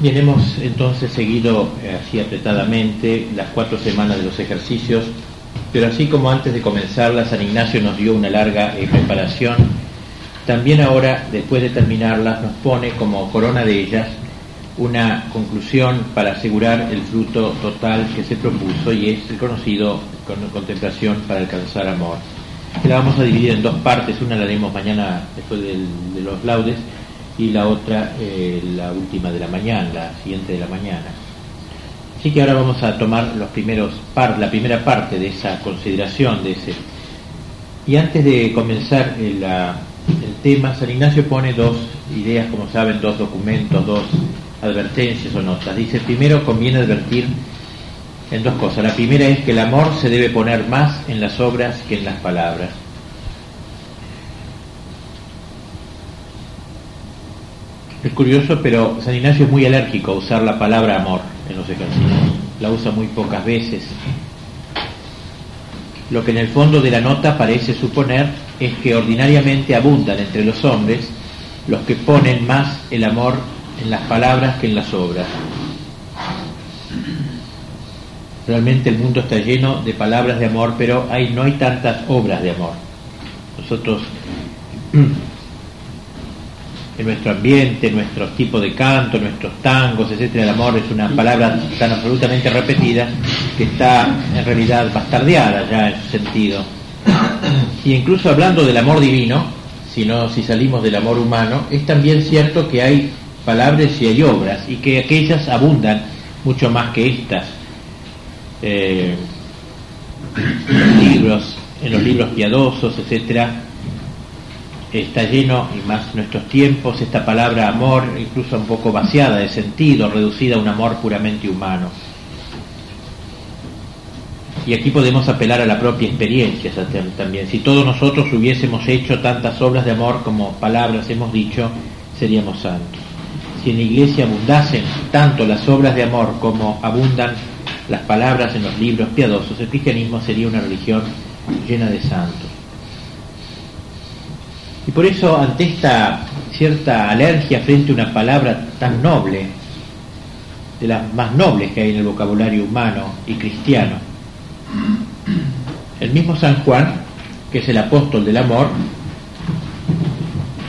Bien, hemos entonces seguido eh, así apretadamente las cuatro semanas de los ejercicios, pero así como antes de comenzarla San Ignacio nos dio una larga eh, preparación, también ahora, después de terminarlas, nos pone como corona de ellas una conclusión para asegurar el fruto total que se propuso y es el conocido con contemplación para alcanzar amor. La vamos a dividir en dos partes, una la haremos mañana después de los laudes y la otra eh, la última de la mañana, la siguiente de la mañana. Así que ahora vamos a tomar los primeros par, la primera parte de esa consideración de ese. Y antes de comenzar el, el tema, San Ignacio pone dos ideas, como saben, dos documentos, dos advertencias o notas. Dice, primero conviene advertir en dos cosas. La primera es que el amor se debe poner más en las obras que en las palabras. Es curioso, pero San Ignacio es muy alérgico a usar la palabra amor en los ejercicios. La usa muy pocas veces. Lo que en el fondo de la nota parece suponer es que ordinariamente abundan entre los hombres los que ponen más el amor en las palabras que en las obras. Realmente el mundo está lleno de palabras de amor, pero hay, no hay tantas obras de amor. Nosotros, en nuestro ambiente, nuestro tipo de canto, nuestros tangos, etcétera, el amor es una palabra tan absolutamente repetida que está en realidad bastardeada ya en su sentido. Y incluso hablando del amor divino, si, no, si salimos del amor humano, es también cierto que hay palabras y hay obras, y que aquellas abundan mucho más que estas. Eh, libros, en los libros piadosos, etcétera, está lleno, y más nuestros tiempos, esta palabra amor, incluso un poco vaciada de sentido, reducida a un amor puramente humano. Y aquí podemos apelar a la propia experiencia también. Si todos nosotros hubiésemos hecho tantas obras de amor como palabras hemos dicho, seríamos santos si en la iglesia abundasen tanto las obras de amor como abundan las palabras en los libros piadosos, el cristianismo sería una religión llena de santos. Y por eso, ante esta cierta alergia frente a una palabra tan noble, de las más nobles que hay en el vocabulario humano y cristiano, el mismo San Juan, que es el apóstol del amor,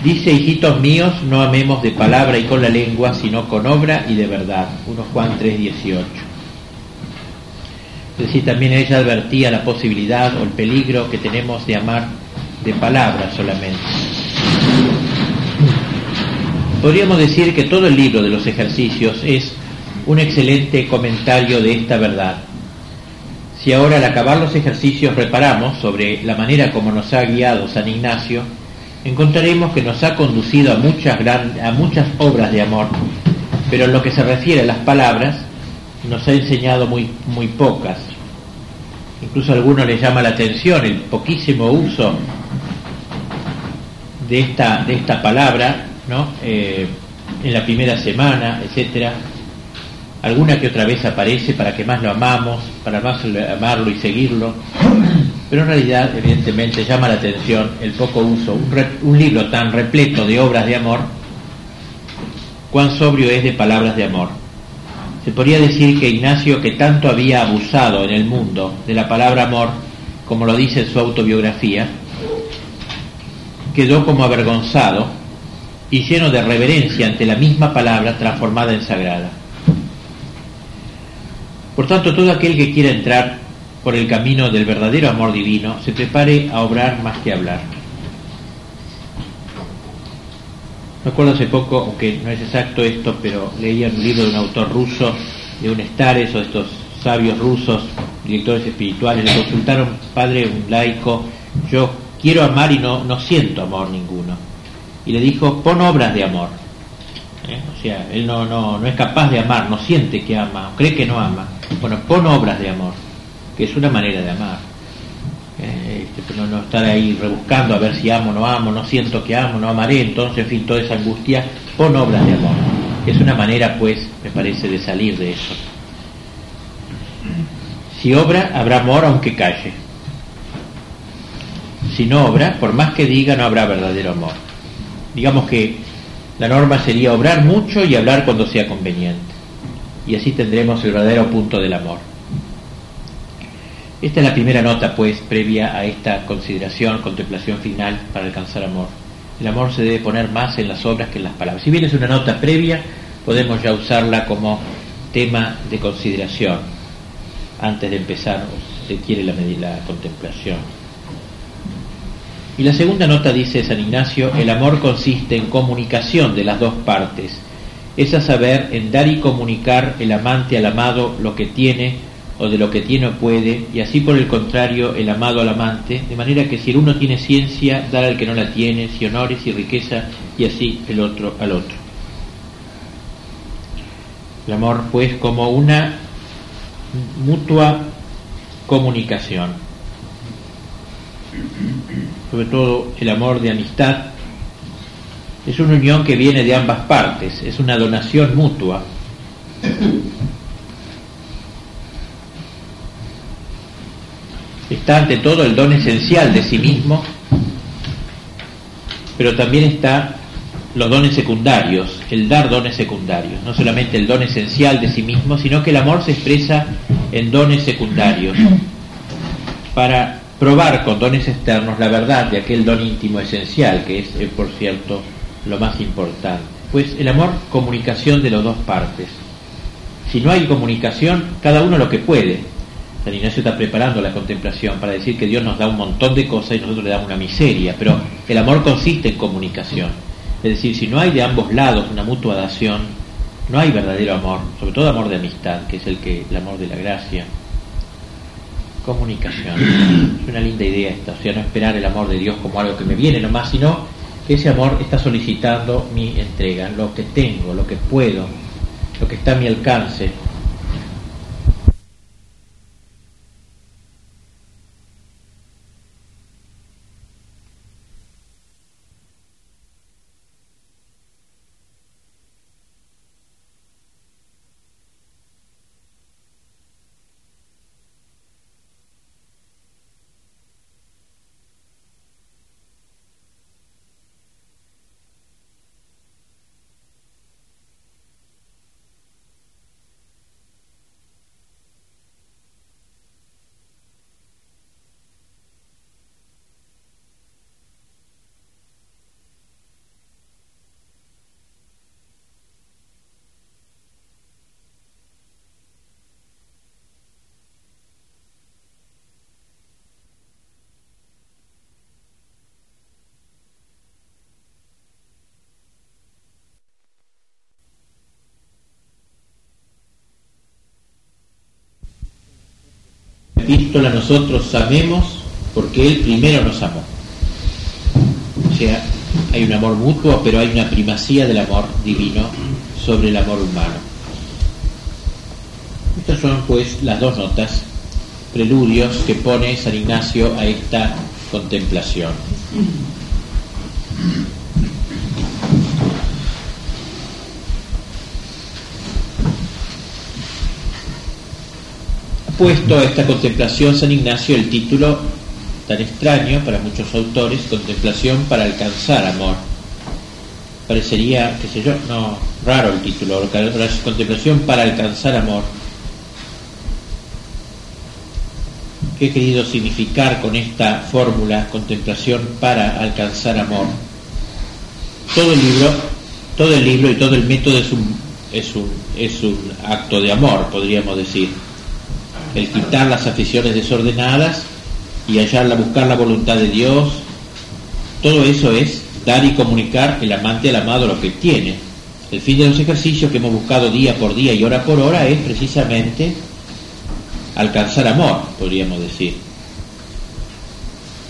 Dice, hijitos míos, no amemos de palabra y con la lengua, sino con obra y de verdad. 1 Juan 3:18. Es decir, también ella advertía la posibilidad o el peligro que tenemos de amar de palabra solamente. Podríamos decir que todo el libro de los ejercicios es un excelente comentario de esta verdad. Si ahora al acabar los ejercicios reparamos sobre la manera como nos ha guiado San Ignacio, encontraremos que nos ha conducido a muchas, a muchas obras de amor, pero en lo que se refiere a las palabras, nos ha enseñado muy, muy pocas. Incluso a algunos les llama la atención el poquísimo uso de esta, de esta palabra ¿no? Eh, en la primera semana, etcétera. Alguna que otra vez aparece para que más lo amamos, para más amarlo y seguirlo pero en realidad evidentemente llama la atención el poco uso, un, libro tan repleto de obras de amor, cuán sobrio es de palabras de amor. Se podría decir que Ignacio, que tanto había abusado en el mundo de la palabra amor, como lo dice en su autobiografía, quedó como avergonzado y lleno de reverencia ante la misma palabra transformada en sagrada. Por tanto, todo aquel que quiera entrar por el camino del verdadero amor divino, se prepare a obrar más que hablar. Me acuerdo hace poco, aunque no es exacto esto, pero leía un libro de un autor ruso, de un Estares o estos sabios rusos, directores espirituales, le consultaron, padre, un laico, yo quiero amar y no, no siento amor ninguno. Y le dijo, pon obras de amor. ¿Eh? O sea, él no, no, no es capaz de amar, no siente que ama, cree que no ama. Bueno, pon obras de amor que es una manera de amar. Eh, este, no, estar ahí rebuscando a ver si amo, no amo, no siento que amo, no amaré, entonces, en fin, toda esa angustia, pon obras de amor. Es una manera, pues, me parece, de salir de eso. Si obra, habrá amor aunque calle. Si no obra, por más que diga, no habrá verdadero amor. Digamos que La norma sería obrar mucho y hablar cuando sea conveniente. Y así tendremos el verdadero punto del amor. Esta es la primera nota, pues, previa a esta consideración, contemplación final para alcanzar amor. El amor se debe poner más en las obras que en las palabras. Si bien es una nota previa, podemos ya usarla como tema de consideración antes de empezar, o se quiere, la, la contemplación. Y la segunda nota dice San Ignacio, el amor consiste en comunicación de las dos partes, es a saber, en dar y comunicar el amante al amado lo que tiene o de lo que tiene o puede, y así por el contrario el amado al amante, de manera que si el uno tiene ciencia, dar al que no la tiene, si honores y riqueza, y así el otro al otro. El amor, pues, como una mutua comunicación, sobre todo el amor de amistad, es una unión que viene de ambas partes, es una donación mutua. está ante todo el don esencial de sí mismo, pero también está los dones secundarios, el dar dones secundarios, no solamente el don esencial de sí mismo, sino que el amor se expresa en dones secundarios, para probar con dones externos la verdad de aquel don íntimo esencial, que es, eh, por cierto, lo más importante. Pues el amor, comunicación de las dos partes. Si no hay comunicación, cada uno lo que puede, San Ignacio está preparando la contemplación para decir que Dios nos da un montón de cosas y nosotros le damos una miseria, pero el amor consiste en comunicación. Es decir, si no hay de ambos lados una mutua dación, no hay verdadero amor, sobre todo amor de amistad, que es el que el amor de la gracia. Comunicación. Es una linda idea esta, o sea, no esperar el amor de Dios como algo que me viene nomás, sino que ese amor está solicitando mi entrega, lo que tengo, lo que puedo, lo que está a mi alcance, epístola nosotros amemos porque Él primero nos amó. O sea, hay un amor mutuo, pero hay una primacía del amor divino sobre el amor humano. Estas son pues las dos notas, preludios que pone San Ignacio a esta contemplación. Puesto a esta contemplación San Ignacio el título tan extraño para muchos autores, contemplación para alcanzar amor. Parecería, qué sé yo, no, raro el título, contemplación para alcanzar amor. ¿Qué he querido significar con esta fórmula, contemplación para alcanzar amor? Todo el libro, todo el libro y todo el método es un, es un, es un acto de amor, podríamos decir el quitar las aficiones desordenadas y hallarla, buscar la voluntad de Dios, todo eso es dar y comunicar el amante al amado lo que tiene. El fin de los ejercicios que hemos buscado día por día y hora por hora es precisamente alcanzar amor, podríamos decir.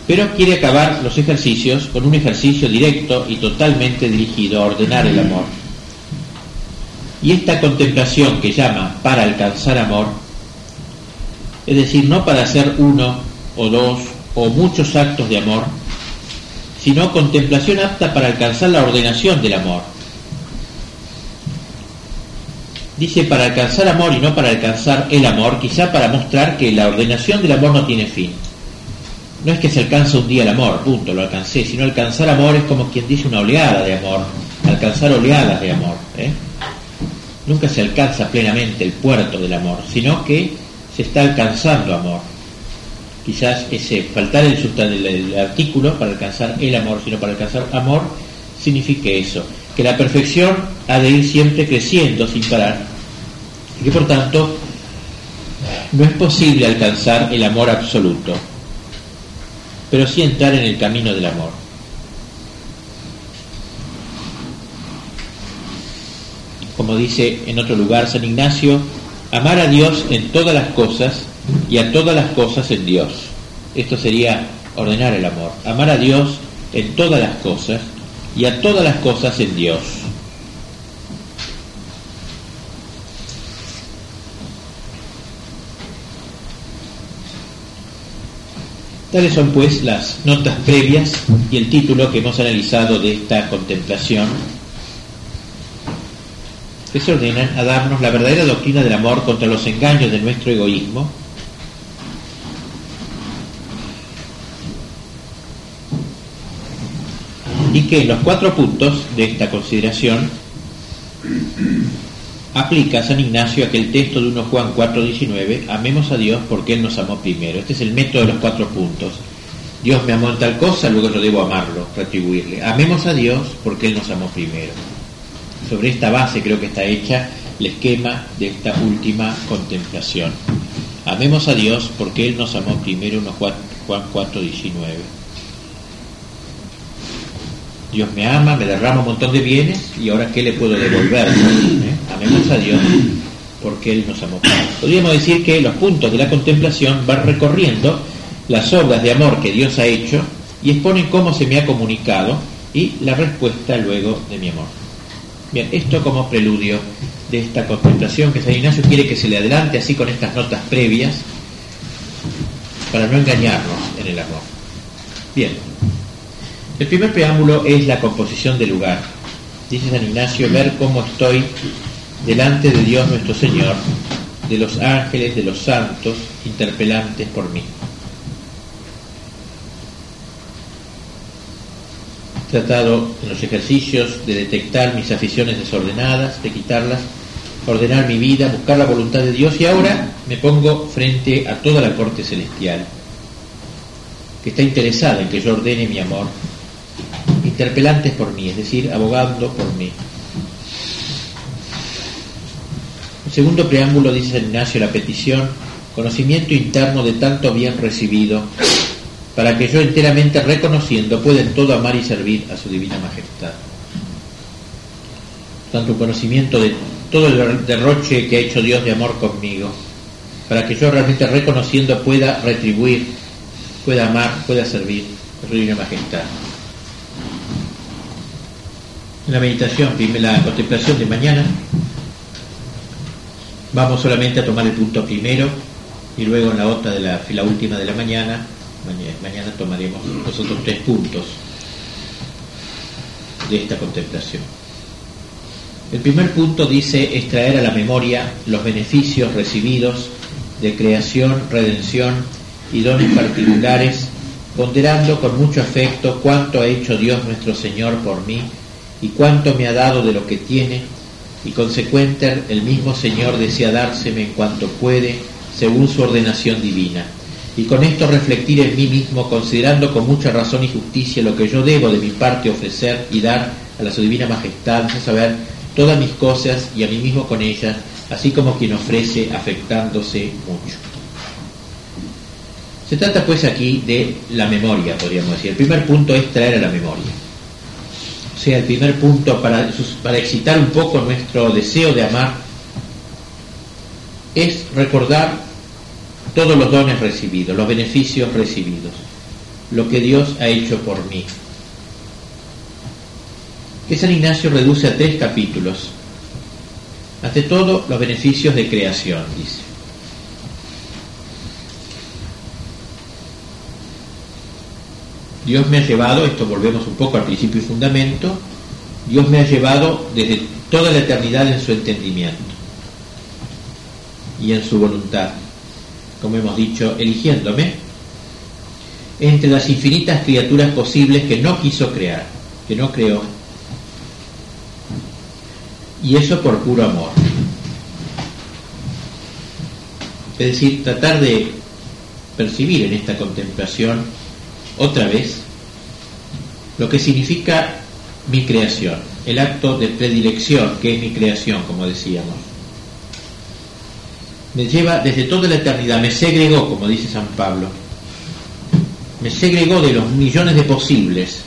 Pero quiere acabar los ejercicios con un ejercicio directo y totalmente dirigido a ordenar el amor. Y esta contemplación que llama para alcanzar amor es decir, no para hacer uno o dos o muchos actos de amor, sino contemplación apta para alcanzar la ordenación del amor. Dice para alcanzar amor y no para alcanzar el amor, quizá para mostrar que la ordenación del amor no tiene fin. No es que se alcanza un día el amor, punto, lo alcancé, sino alcanzar amor es como quien dice una oleada de amor. alcanzar oleadas de amor. ¿eh? Nunca se alcanza plenamente el puerto del amor, sino que se está alcanzando amor. Quizás ese faltar el, el artículo para alcanzar el amor, sino para alcanzar amor, signifique eso, que la perfección ha de ir siempre creciendo sin parar y que por tanto no es posible alcanzar el amor absoluto, pero sí entrar en el camino del amor. Como dice en otro lugar San Ignacio, amar a Dios en todas las cosas y a todas las cosas en Dios. Esto sería ordenar el amor. Amar a Dios en todas las cosas y a todas las cosas en Dios. Tales son pues las notas previas y el título que hemos analizado de esta contemplación, que se ordenan a darnos la verdadera doctrina del amor contra los engaños de nuestro egoísmo, y que en los cuatro puntos de esta consideración aplica San Ignacio aquel texto de 1 Juan 4:19, amemos a Dios porque Él nos amó primero. Este es el método de los cuatro puntos. Dios me amó en tal cosa, luego yo debo amarlo, retribuirle. Amemos a Dios porque Él nos amó primero. Sobre esta base creo que está hecha el esquema de esta última contemplación. Amemos a Dios porque Él nos amó primero, 1 Juan 4:19. Dios me ama, me derrama un montón de bienes y ahora ¿qué le puedo devolver? ¿Eh? Amemos a Dios porque Él nos amó. Podríamos decir que los puntos de la contemplación van recorriendo las obras de amor que Dios ha hecho y exponen cómo se me ha comunicado y la respuesta luego de mi amor. Bien, esto como preludio de esta contemplación que San Ignacio quiere que se le adelante así con estas notas previas para no engañarnos en el amor. Bien, el primer preámbulo es la composición del lugar. Dice San Ignacio, ver cómo estoy delante de Dios nuestro Señor, de los ángeles, de los santos, interpelantes por mí. Tratado en los ejercicios de detectar mis aficiones desordenadas, de quitarlas, ordenar mi vida, buscar la voluntad de Dios y ahora me pongo frente a toda la corte celestial que está interesada en que yo ordene mi amor interpelantes por mí, es decir, abogando por mí. El segundo preámbulo dice Ignacio la petición, conocimiento interno de tanto bien recibido, para que yo enteramente reconociendo pueda en todo amar y servir a su divina majestad. Tanto conocimiento de todo el derroche que ha hecho Dios de amor conmigo, para que yo realmente reconociendo pueda retribuir, pueda amar, pueda servir a su divina majestad. En la meditación, la contemplación de mañana, vamos solamente a tomar el punto primero y luego en la otra de la, la última de la mañana, mañana, tomaremos los otros tres puntos de esta contemplación. El primer punto dice extraer a la memoria los beneficios recibidos de creación, redención y dones particulares, ponderando con mucho afecto cuánto ha hecho Dios nuestro Señor por mí y cuánto me ha dado de lo que tiene, y consecuente el mismo Señor desea dárseme en cuanto puede, según su ordenación divina. Y con esto reflectir en mí mismo, considerando con mucha razón y justicia lo que yo debo de mi parte ofrecer y dar a la su divina majestad, a saber todas mis cosas y a mí mismo con ellas, así como quien ofrece afectándose mucho. Se trata pues aquí de la memoria, podríamos decir. El primer punto es traer a la memoria sea el primer punto para, para excitar un poco nuestro deseo de amar, es recordar todos los dones recibidos, los beneficios recibidos, lo que Dios ha hecho por mí. Que San Ignacio reduce a tres capítulos. Ante todo, los beneficios de creación, dice. Dios me ha llevado, esto volvemos un poco al principio y fundamento, Dios me ha llevado desde toda la eternidad en su entendimiento y en su voluntad, como hemos dicho, eligiéndome entre las infinitas criaturas posibles que no quiso crear, que no creó, Y eso por puro amor. Es decir, tratar de percibir en esta contemplación otra vez lo que significa mi creación, el acto de predilección que es mi creación, como decíamos. Me lleva desde toda la eternidad, me segregó, como dice San Pablo, me segregó de los millones de posibles,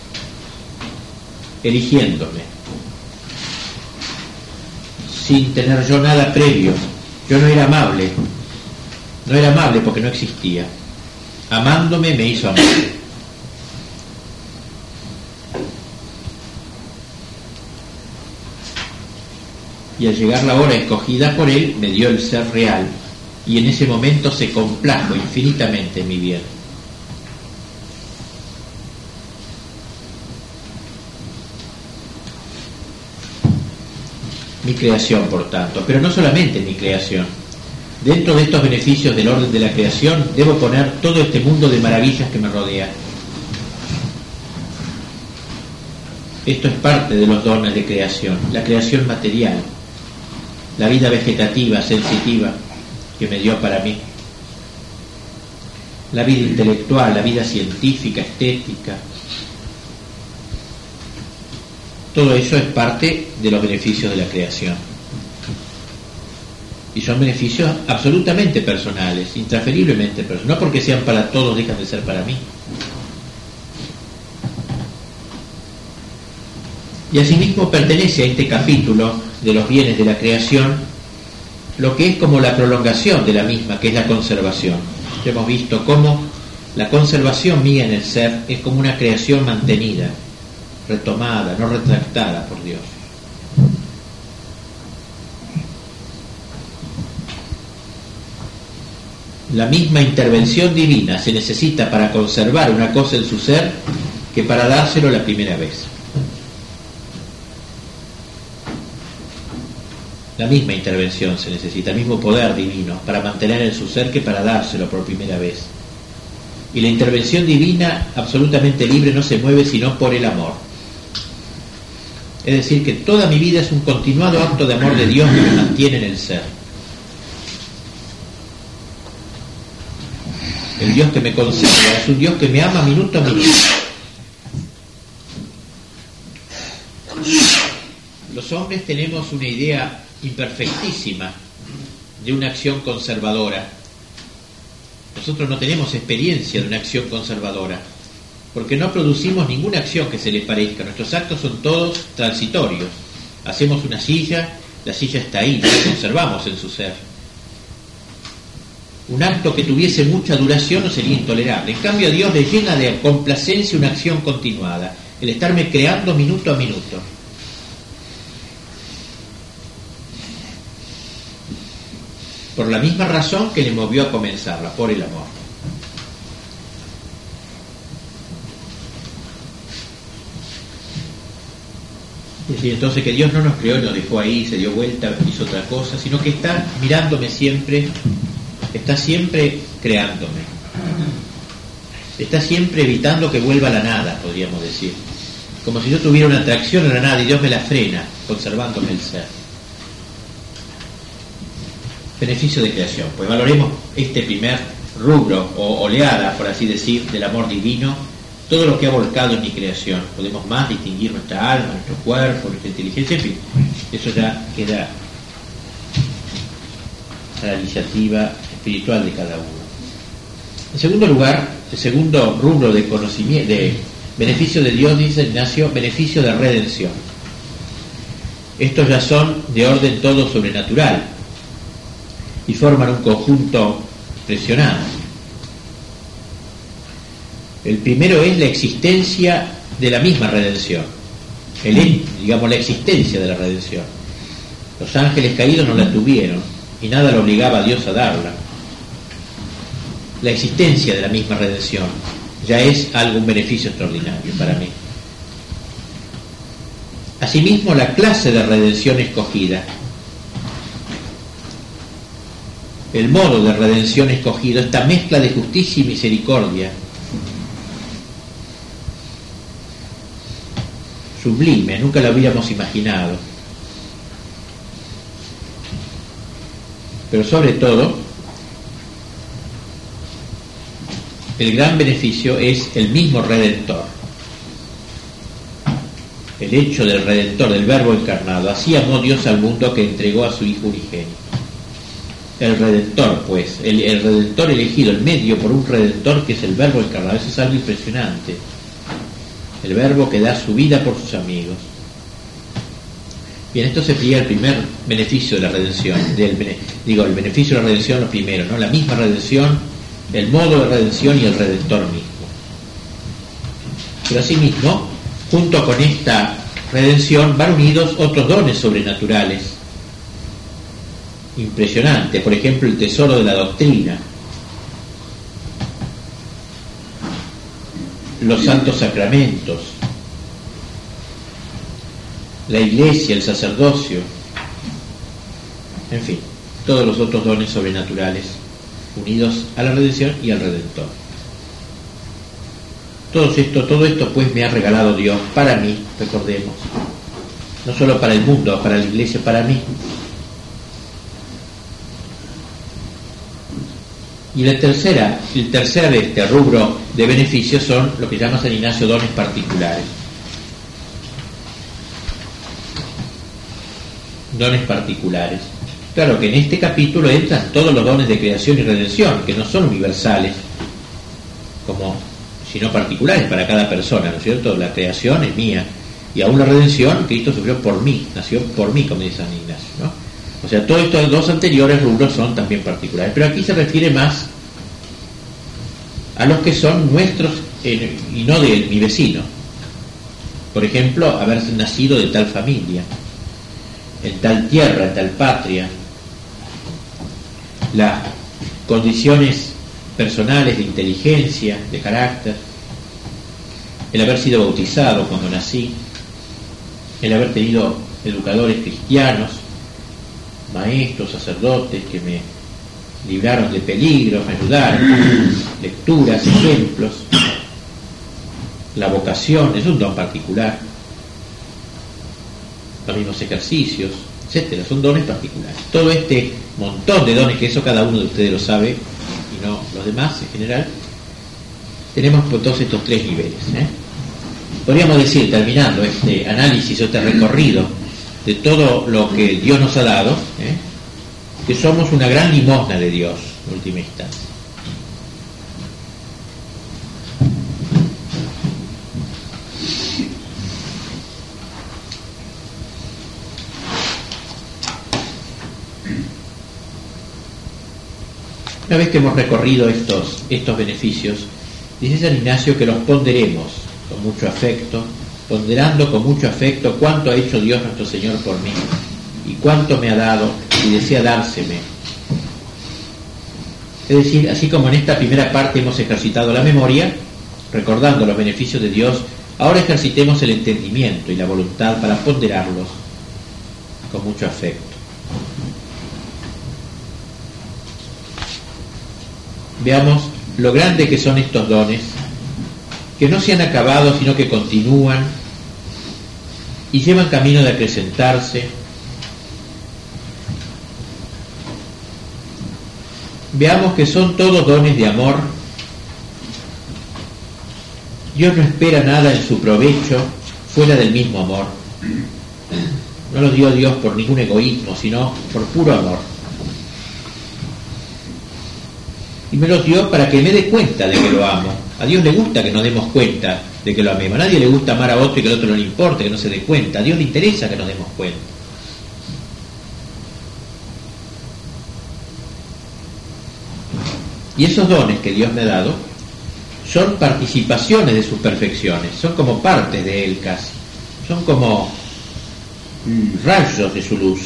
eligiéndome, sin tener yo nada previo. Yo no era amable, no era amable porque no existía. Amándome me hizo amable. Y al llegar la hora escogida por él, me dio el ser real, y en ese momento se complajo infinitamente en mi bien. Mi creación, por tanto, pero no solamente mi creación Dentro de estos beneficios del orden de la creación, debo poner todo este mundo de maravillas que me rodea. Esto es parte de los dones de creación, la creación material, la vida vegetativa, sensitiva que me dio para mí, la vida intelectual, la vida científica, estética. Todo eso es parte de los beneficios de la creación y son beneficios absolutamente personales, intransferiblemente personales. No porque sean para todos, dejan de ser para mí. Y asimismo pertenece a este capítulo de los bienes de la creación lo que es como la prolongación de la misma, que es la conservación. Ya hemos visto cómo la conservación mía en el ser es como una creación mantenida, retomada, no retractada por Dios. la misma intervención divina se necesita para conservar una cosa en su ser que para dárselo la primera vez. La misma intervención se necesita, el mismo poder divino para mantener en su ser que para dárselo por primera vez. Y la intervención divina absolutamente libre no se mueve sino por el amor. Es decir, que toda mi vida es un continuado acto de amor de Dios que me mantiene en el ser. El Dios que me conserva es un Dios que me ama minuto a minuto. Los hombres tenemos una idea imperfectísima de una acción conservadora. Nosotros no tenemos experiencia de una acción conservadora, porque no producimos ninguna acción que se le parezca. Nuestros actos son todos transitorios. Hacemos una silla, la silla está ahí, la conservamos en su ser un acto que tuviese mucha duración no sería intolerable. En cambio a Dios le llena de complacencia una acción continuada, el estarme creando minuto a minuto. Por la misma razón que le movió a comenzarla, por el amor. Es decir, entonces que Dios no nos creó y nos dejó ahí, se dio vuelta, hizo otra cosa, sino que está mirándome siempre está siempre creándome. Está siempre evitando que vuelva a la nada, podríamos decir. Como si yo tuviera una atracción a la nada y Dios me la frena, conservándome el ser. Beneficio de creación. Pues valoremos este primer rubro o oleada, por así decir, del amor divino, todo lo que ha volcado en mi creación. Podemos más distinguir nuestra alma, nuestro cuerpo, nuestra inteligencia, en fin, eso ya queda a la iniciativa espiritual de cada uno. En segundo lugar, el segundo rubro de conocimiento, de beneficio de Dios, dice Ignacio, beneficio de redención. Estos ya son de orden todo sobrenatural y forman un conjunto impresionante. El primero es la existencia de la misma redención, el, digamos la existencia de la redención. Los ángeles caídos no la tuvieron y nada lo obligaba a Dios a darla la existencia de la misma redención ya es algo, un beneficio extraordinario para mí. Asimismo, la clase de redención escogida, el modo de redención escogido, esta mezcla de justicia y misericordia, sublime, nunca lo habíamos imaginado. Pero sobre todo, el gran beneficio es el mismo redentor. El hecho del redentor, del verbo encarnado. Así amó Dios al mundo que entregó a su Hijo unigénito. El redentor, pues, el, el, redentor elegido, el medio por un redentor que es el verbo encarnado. Eso es algo impresionante. El verbo que da su vida por sus amigos. Bien, esto sería el primer beneficio de la redención. Digo, el beneficio de la redención lo primero, ¿no? La misma redención, el modo de redención y el redentor mismo. Pero asimismo, junto con esta redención van unidos otros dones sobrenaturales. Impresionante, por ejemplo, el tesoro de la doctrina, los santos sacramentos, la iglesia, el sacerdocio, en fin, todos los otros dones sobrenaturales unidos a la redención y al redentor. Todo esto, todo esto pues me ha regalado Dios para mí, recordemos, no solo para el mundo, para la iglesia, para mí. Y la tercera, el tercer este rubro de beneficios son lo que llama San Ignacio dones particulares. dones particulares. Claro que en este capítulo entran todos los dones de creación y redención, que no son universales, como sino particulares para cada persona, ¿no es cierto? La creación es mía, y aún la redención, Cristo sufrió por mí, nació por mí, como dice San Ignacio, ¿no? O sea, todos estos dos anteriores rubros son también particulares, pero aquí se refiere más a los que son nuestros eh, y no de mi vecino. Por ejemplo, haber nacido de tal familia, en tal tierra, en tal patria, las condiciones personales de inteligencia, de carácter, el haber sido bautizado cuando nací, el haber tenido educadores cristianos, maestros, sacerdotes que me libraron de peligros, me ayudaron, lecturas, ejemplos, la vocación, es un don particular los mismos ejercicios, etcétera, son dones particulares. Todo este montón de dones, que eso cada uno de ustedes lo sabe, y no los demás en general, tenemos por todos estos tres niveles. ¿eh? Podríamos decir, terminando este análisis o este recorrido de todo lo que Dios nos ha dado, ¿eh? que somos una gran limosna de Dios, en última instancia. Una vez que hemos recorrido estos, estos beneficios, dice San Ignacio que los ponderemos con mucho afecto, ponderando con mucho afecto cuánto ha hecho Dios nuestro Señor por mí y cuánto me ha dado y desea dárseme. Es decir, así como en esta primera parte hemos ejercitado la memoria, recordando los beneficios de Dios, ahora ejercitemos el entendimiento y la voluntad para ponderarlos con mucho afecto. veamos lo grande que son estos dones, que no se han acabado, sino que continúan y llevan camino de acrecentarse. Veamos que son todos dones de amor. Dios no espera nada en su provecho fuera del mismo amor. No lo dio Dios por ningún egoísmo, sino por puro amor. y me lo dio para que me dé cuenta de que lo amo. A Dios le gusta que nos demos cuenta de que lo amemos. A nadie le gusta amar a otro y que el otro no le importe, que no se dé cuenta. A Dios le interesa que nos demos cuenta. Y esos dones que Dios me ha dado son participaciones de sus perfecciones, son como partes de Él casi, son como rayos de su luz.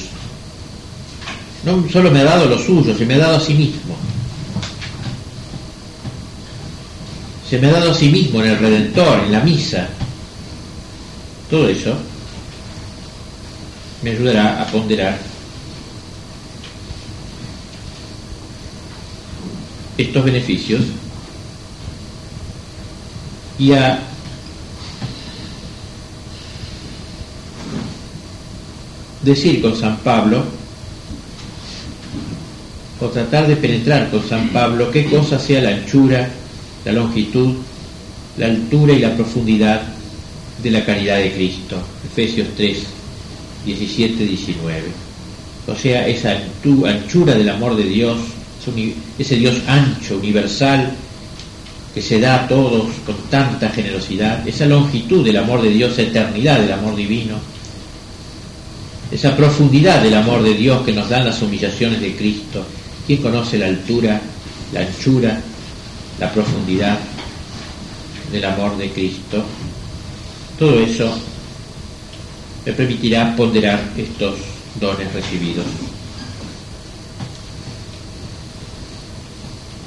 No solo me ha dado lo suyo, se me ha dado a sí mismo. Se me ha dado a sí mismo en el Redentor, en la misa. Todo eso me ayudará a ponderar estos beneficios y a decir con San Pablo o tratar de penetrar con San Pablo qué cosa sea la anchura, la longitud, la altura y la profundidad de la caridad de Cristo. Efesios 3, 17, 19. O sea, esa anchura del amor de Dios, ese Dios ancho, universal, que se da a todos con tanta generosidad, esa longitud del amor de Dios, esa eternidad del amor divino, esa profundidad del amor de Dios que nos dan las humillaciones de Cristo. ¿Quién conoce la altura, la anchura, la profundidad del amor de Cristo? Todo eso me permitirá ponderar estos dones recibidos.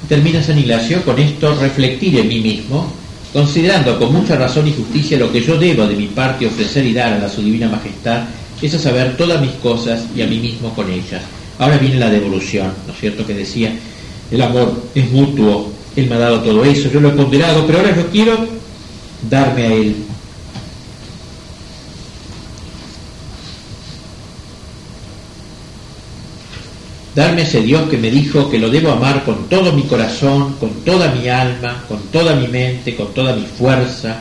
Termina San Ignacio con esto, reflectir en mí mismo, considerando con mucha razón y justicia lo que yo debo de mi parte ofrecer y dar a la su divina majestad, es a saber todas mis cosas y a mí mismo con ellas. Ahora viene la devolución, ¿no es cierto? Que decía, el amor es mutuo, Él me ha dado todo eso, yo lo he ponderado, pero ahora yo quiero darme a Él, darme ese Dios que me dijo que lo debo amar con todo mi corazón, con toda mi alma, con toda mi mente, con toda mi fuerza.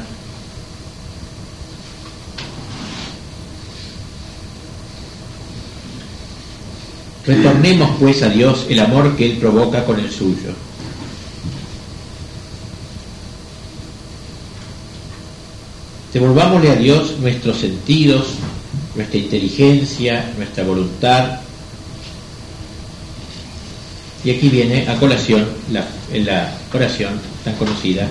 Retornemos pues a Dios el amor que Él provoca con el suyo. Devolvámosle a Dios nuestros sentidos, nuestra inteligencia, nuestra voluntad, y aquí viene a colación la, la oración tan conocida,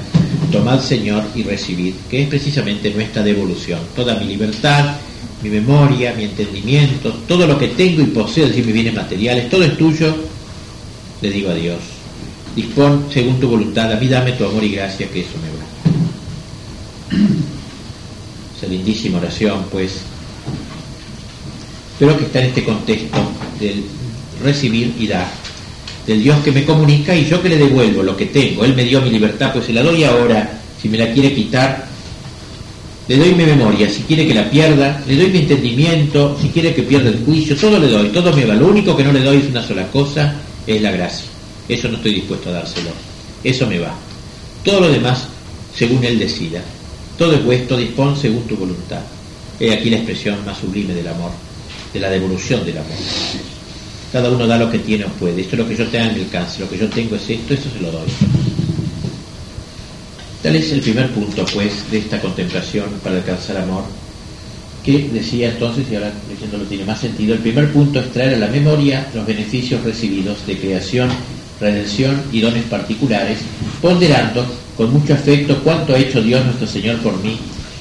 tomad Señor y recibid, que es precisamente nuestra devolución. Toda mi libertad, mi memoria, mi entendimiento, todo lo que tengo y poseo, es decir, mis bienes materiales, todo es tuyo, le digo a Dios. Dispón según tu voluntad, a mí dame tu amor y gracia, que eso me va. Esa lindísima oración, pues, pero que está en este contexto del recibir y dar del Dios que me comunica y yo que le devuelvo lo que tengo. Él me dio mi libertad, pues se la doy ahora. Si me la quiere quitar, le doy mi memoria. Si quiere que la pierda, le doy mi entendimiento. Si quiere que pierda el juicio, todo le doy, todo me va. Lo único que no le doy es una sola cosa, es la gracia. Eso no estoy dispuesto a dárselo. Eso me va. Todo lo demás, según Él decida. Todo es vuestro, dispón según tu voluntad. He aquí la expresión más sublime del amor, de la devolución del amor. Cada uno da lo que tiene o puede. Esto es lo que yo tenga en mi alcance. Lo que yo tengo es esto, eso se lo doy. Tal es el primer punto, pues, de esta contemplación para alcanzar amor, que decía entonces, y ahora leyéndolo tiene más sentido, el primer punto es traer a la memoria los beneficios recibidos de creación, redención y dones particulares, ponderando con mucho afecto cuánto ha hecho Dios nuestro Señor por mí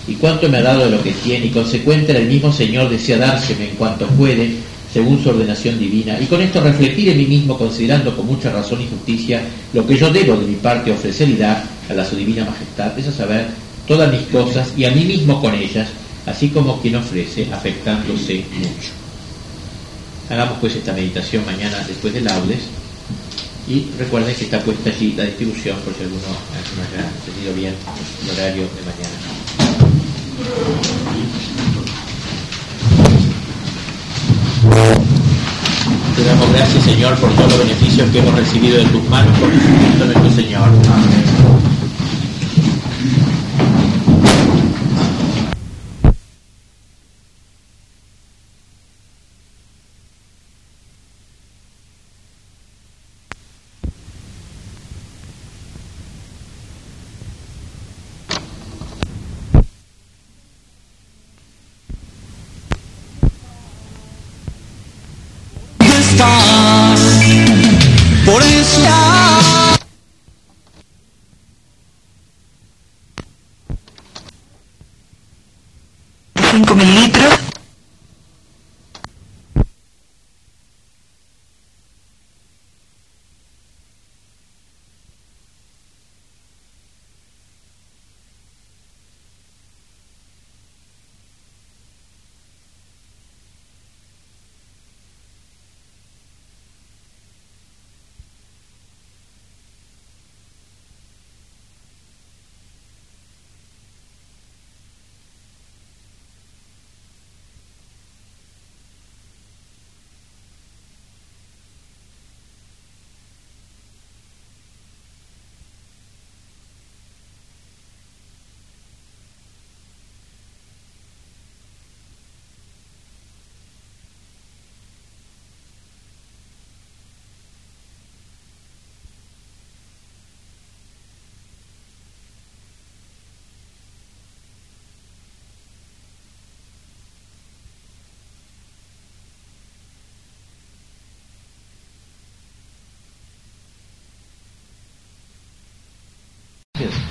y cuánto me ha dado de lo que tiene, y consecuente el mismo Señor desea dárseme en cuanto puede, según su ordenación divina, y con esto refletir en mí mismo, considerando con mucha razón y justicia lo que yo debo de mi parte ofrecer y dar a la su divina majestad, es a saber todas mis cosas y a mí mismo con ellas, así como quien ofrece, afectándose mucho. Hagamos pues esta meditación mañana después de laudes y recuerden que está puesta allí la distribución por si alguno no haya entendido bien el horario de mañana. Te damos gracias, Señor, por todos los beneficios que hemos recibido de tus manos por Jesucristo nuestro Señor. Amén.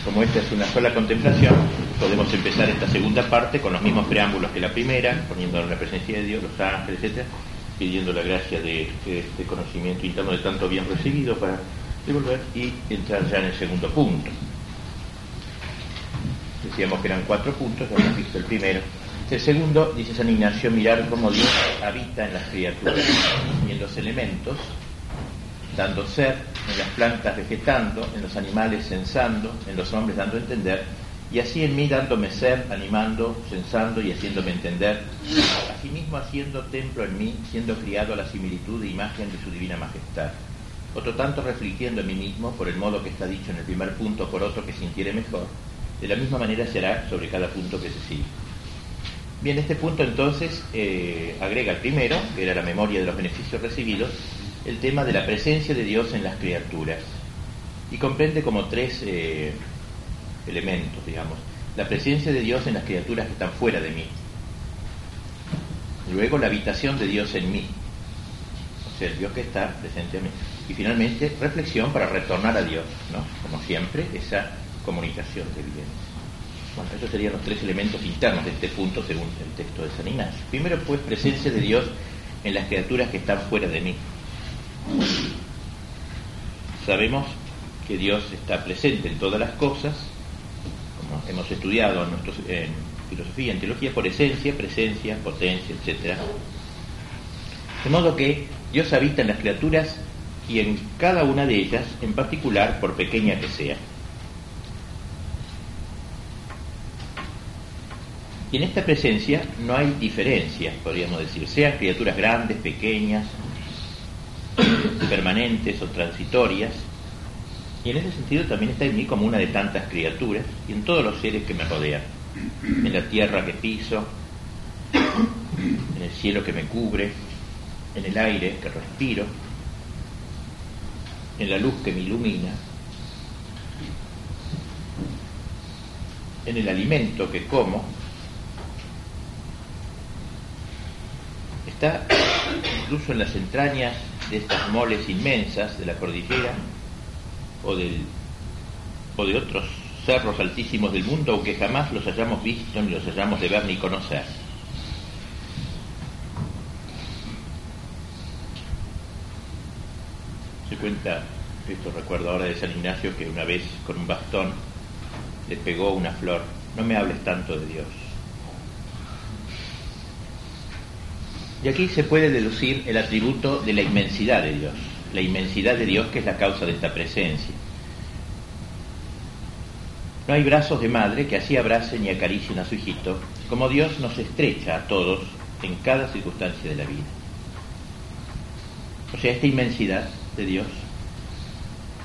Como esta es una sola contemplación, podemos empezar esta segunda parte con los mismos preámbulos que la primera, poniendo la presencia de Dios, los ángeles, etc., pidiendo la gracia de, este conocimiento interno de tanto bien recibido para devolver y entrar ya en el segundo punto. Decíamos que eran cuatro puntos, ya hemos visto el primero. El segundo, dice San Ignacio, mirar cómo Dios habita en las criaturas y en los elementos, dando ser, en las plantas vegetando, en los animales sensando, en los hombres dando a entender, y así en mí dándome ser, animando, sensando y haciéndome entender, asimismo haciendo templo en mí, siendo criado a la similitud e imagen de su divina majestad. Otro tanto reflexionando en mí mismo, por el modo que está dicho en el primer punto, por otro que sintiere mejor, de la misma manera será sobre cada punto que se sigue. Bien, este punto entonces eh, agrega el primero, que era la memoria de los beneficios recibidos, el tema de la presencia de Dios en las criaturas. Y comprende como tres eh, elementos, digamos. La presencia de Dios en las criaturas que están fuera de mí. Luego la habitación de Dios en mí. O sea, el Dios que está presente en mí. Y finalmente, reflexión para retornar a Dios, ¿no? Como siempre, esa comunicación de bienes. Bueno, esos serían los tres elementos internos de este punto según el texto de San Ignacio. Primero, pues, presencia de Dios en las criaturas que están fuera de mí. Sabemos que Dios está presente en todas las cosas, como hemos estudiado en, nuestros, en filosofía, en teología, por esencia, presencia, potencia, etc. De modo que Dios habita en las criaturas y en cada una de ellas, en particular, por pequeña que sea. Y en esta presencia no hay diferencias, podríamos decir, sean criaturas grandes, pequeñas, permanentes o transitorias. Y en ese sentido también está en mí como una de tantas criaturas y en todos los seres que me rodean. En la tierra que piso, en el cielo que me cubre, en el aire que respiro, en la luz que me ilumina, en el alimento que como, está incluso en las entrañas de estas moles inmensas de la cordillera o, del, o de otros cerros altísimos del mundo, aunque jamás los hayamos visto ni los hayamos de ver ni conocer. Se cuenta, esto recuerdo ahora de San Ignacio, que una vez con un bastón le pegó una flor. No me hables tanto de Dios. Y aquí se puede deducir el atributo de la inmensidad de Dios, la inmensidad de Dios que es la causa de esta presencia. No hay brazos de madre que así abracen y acaricien a su hijito, como Dios nos estrecha a todos en cada circunstancia de la vida. O sea, esta inmensidad de Dios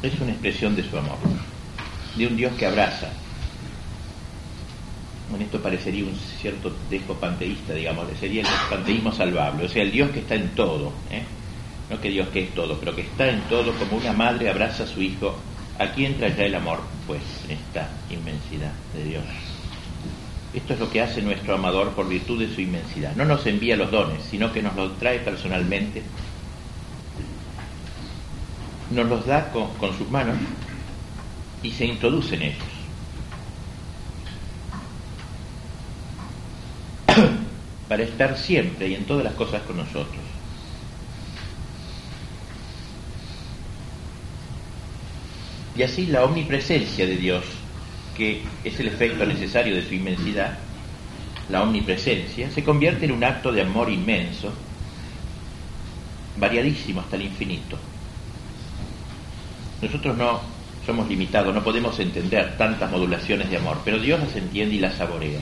es una expresión de su amor, de un Dios que abraza, bueno, esto parecería un cierto dejo panteísta, digamos, sería el panteísmo salvable, o sea, el Dios que está en todo, ¿eh? no que Dios que es todo, pero que está en todo como una madre abraza a su hijo, aquí entra ya el amor, pues, en esta inmensidad de Dios. Esto es lo que hace nuestro amador por virtud de su inmensidad. No nos envía los dones, sino que nos los trae personalmente, nos los da con, con sus manos y se introduce en ellos. Para estar siempre y en todas las cosas con nosotros. Y así la omnipresencia de Dios, que es el efecto necesario de su inmensidad, la omnipresencia, se convierte en un acto de amor inmenso, variadísimo hasta el infinito. Nosotros no somos limitados, no podemos entender tantas modulaciones de amor, pero Dios las entiende y las saborea.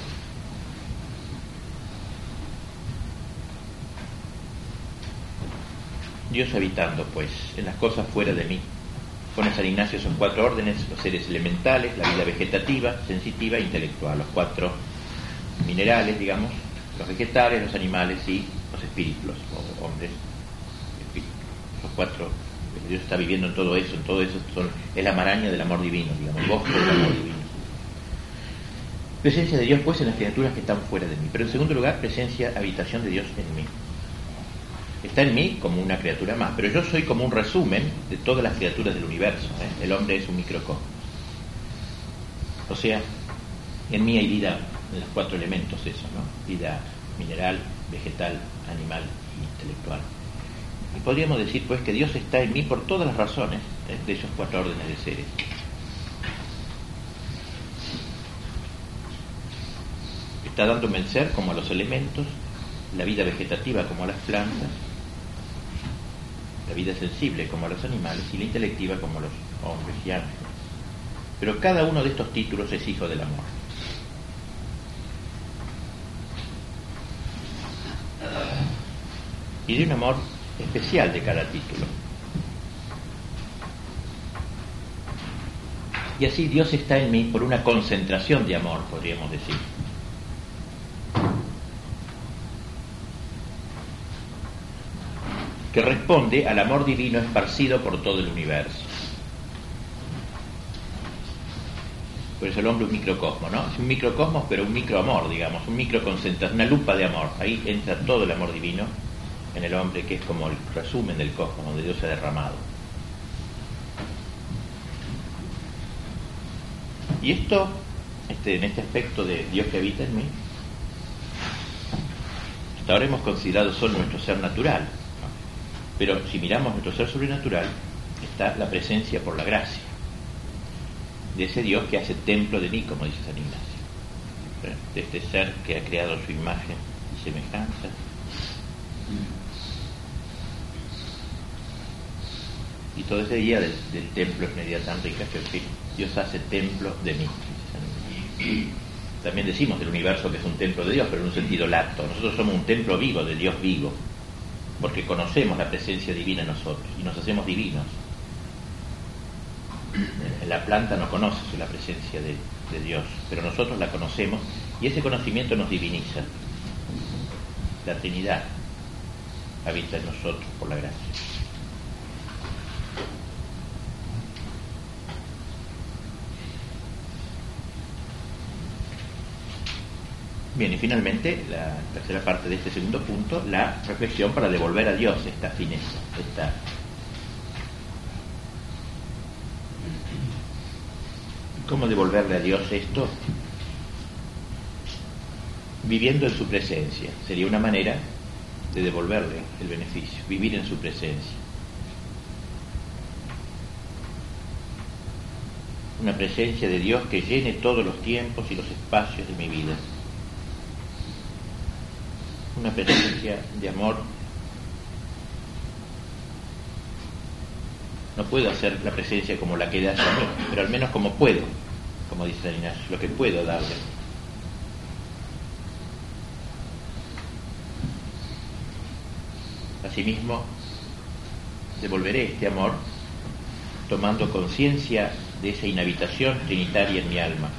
Dios habitando, pues, en las cosas fuera de mí. Pone San Ignacio son cuatro órdenes, los seres elementales, la vida vegetativa, sensitiva e intelectual, los cuatro minerales, digamos, los vegetales, los animales y los espíritus, los hombres. Los cuatro, Dios está viviendo en todo eso, en todo eso son, es la maraña del amor divino, digamos, el bosque del amor divino. Presencia de Dios, pues, en las criaturas que están fuera de mí. Pero en segundo lugar, presencia, habitación de Dios en mí está en mí como una criatura más, pero yo soy como un resumen de todas las criaturas del universo. ¿eh? El hombre es un microcosmos. O sea, en mí hay vida en los cuatro elementos, eso, ¿no? Vida mineral, vegetal, animal e intelectual. Y podríamos decir, pues, que Dios está en mí por todas las razones ¿eh? de esos cuatro órdenes de seres. Está dándome el ser como a los elementos, la vida vegetativa como a las plantas, la vida sensible como los animales y la intelectiva como los hombres y ángeles. Pero cada uno de estos títulos es hijo del amor. Y de un amor especial de cada título. Y así Dios está en mí por una concentración de amor, podríamos decir. Que responde al amor divino esparcido por todo el universo. Por eso el hombre es un microcosmo, ¿no? Es un microcosmos, pero un microamor, digamos, un microconcentración, una lupa de amor. Ahí entra todo el amor divino en el hombre, que es como el resumen del cosmos, donde Dios se ha derramado. Y esto, este, en este aspecto de Dios que habita en mí, hasta ahora hemos considerado solo nuestro ser natural, pero si miramos nuestro ser sobrenatural, está la presencia por la gracia de ese Dios que hace templo de mí, como dice San Ignacio, de este ser que ha creado su imagen y semejanza. Y todo ese día del, templo es una tan rica que, en fin, Dios hace templo de mí. También decimos del universo que es un templo de Dios, pero en un sentido lato. Nosotros somos un templo vivo, de Dios vivo porque conocemos la presencia divina en nosotros y nos hacemos divinos. La planta no conoce la presencia de, Dios, pero nosotros la conocemos y ese conocimiento nos diviniza. La Trinidad habita en nosotros por la gracia. Bien, y finalmente, la tercera parte de este segundo punto, la reflexión para devolver a Dios esta fineza, esta ¿Cómo devolverle a Dios esto? Viviendo en su presencia. Sería una manera de devolverle el beneficio, vivir en su presencia. Una presencia de Dios que llene todos los tiempos y los espacios de mi vida una presencia de amor. No puedo hacer la presencia como la que da mí, pero al menos como puedo, como dice San lo que puedo darle. Asimismo, devolveré este amor tomando conciencia de esa inhabitación trinitaria en mi alma,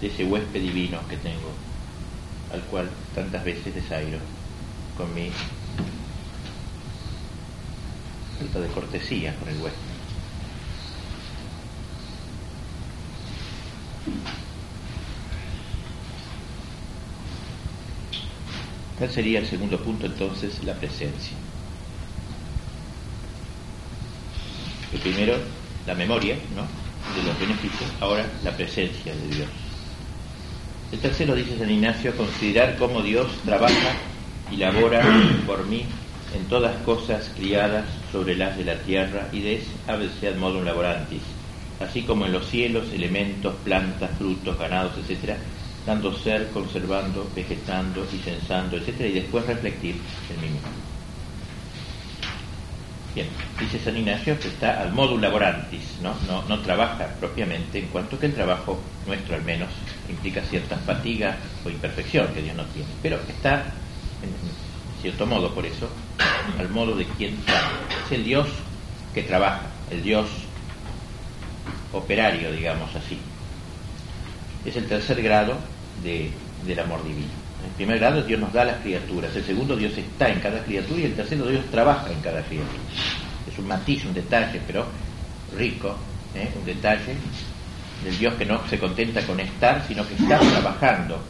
de ese huésped divino que tengo al cual tantas veces desairo con mi falta de cortesía con el huésped. ¿Cuál sería el segundo punto entonces? La presencia. El primero, la memoria ¿no? de los beneficios, ahora la presencia de Dios. El tercero, dice San Ignacio, considerar cómo Dios trabaja y labora por mí en todas cosas criadas sobre las de la tierra y de ese modo laborantis, así como en los cielos, elementos, plantas, frutos, ganados, etc., dando ser, conservando, vegetando y censando, etc., y después reflectir en mí mismo. Bien, dice San Ignacio que está al modo laborantis. No, no trabaja propiamente, en cuanto que el trabajo nuestro al menos implica cierta fatiga o imperfección que Dios no tiene, pero está, en cierto modo, por eso, al modo de quien trabaja. Es el Dios que trabaja, el Dios operario, digamos así. Es el tercer grado de, del amor divino. En primer grado Dios nos da las criaturas, el segundo Dios está en cada criatura y el tercero Dios trabaja en cada criatura. Es un matiz, un detalle, pero rico, ¿eh? un detalle del Dios que no se contenta con estar, sino que está trabajando.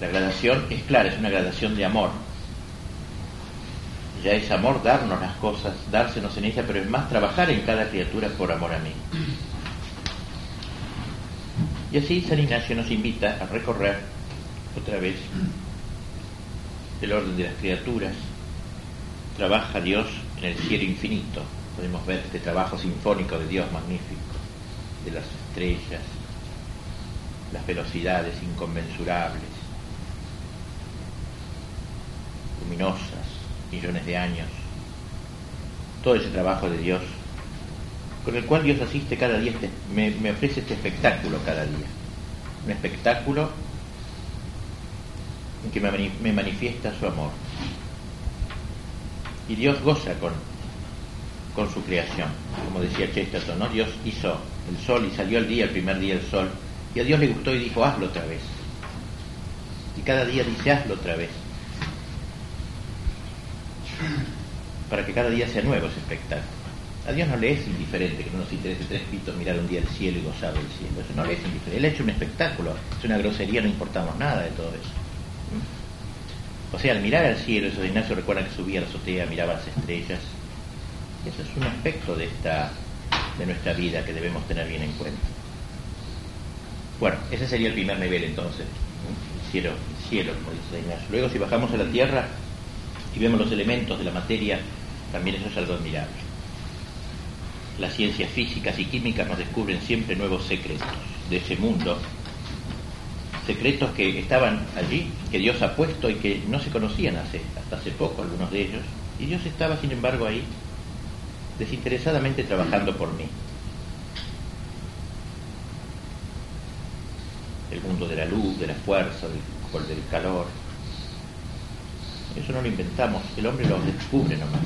La gradación es clara, es una gradación de amor. Ya es amor darnos las cosas, dársenos en ella, pero es más trabajar en cada criatura por amor a mí. Y así San Ignacio nos invita a recorrer otra vez el orden de las criaturas. Trabaja Dios en el cielo infinito. Podemos ver este trabajo sinfónico de Dios magnífico, de las estrellas, las velocidades inconmensurables, luminosas, millones de años. Todo ese trabajo de Dios, con el cual Dios asiste cada día, este, me, me ofrece este espectáculo cada día. Un espectáculo en que me, manifiesta su amor. Y Dios goza con, con su creación, como decía Chesterton. Dios hizo el sol y salió el día, el primer día el sol, y a Dios le gustó y dijo, hazlo otra vez. Y cada día dice, hazlo otra vez. Para que cada día sea nuevo ese espectáculo. A Dios no le es indiferente que no nos interese tres pitos mirar un día el cielo y gozar del cielo. Eso no le es indiferente. Él ha hecho un espectáculo. Es una grosería, no importamos nada de todo eso. O sea, al mirar al cielo, eso de Ignacio recuerda que subía a la azotea, miraba las estrellas. Eso es un aspecto de esta de nuestra vida que debemos tener bien en cuenta. Bueno, ese sería el primer nivel entonces, el cielo, el cielo, como dice Ignacio. Luego si bajamos a la tierra y vemos los elementos de la materia, también eso es algo admirable. Las ciencias físicas y químicas nos descubren siempre nuevos secretos de ese mundo secretos que estaban allí, que Dios ha puesto y que no se conocían hace, hasta hace poco, algunos de ellos, y Dios estaba, sin embargo, ahí, desinteresadamente trabajando por mí. El mundo de la luz, de la fuerza, del, del calor. Eso no lo inventamos, el hombre lo descubre nomás.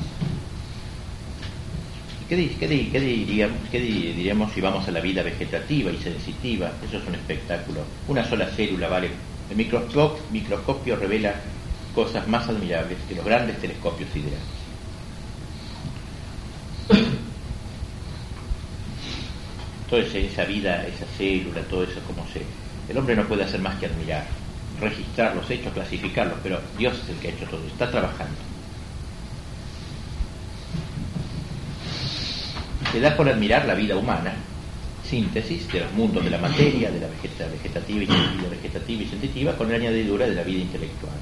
¿Qué, diríamos, ¿Qué, diríamos, si vamos a la vida vegetativa y sensitiva? Eso es un espectáculo. Una sola célula vale. El microscopio, microscopio revela cosas más admirables que los grandes telescopios siderales. Toda esa vida, esa célula, todo eso, como se. El hombre no puede hacer más que admirar, registrar los hechos, clasificarlos, pero Dios es el que ha hecho todo, está trabajando. se da por admirar la vida humana, síntesis de los mundos de la materia, de la vegetativa y, la vegetativa y sensitiva, con la añadidura de la vida intelectual.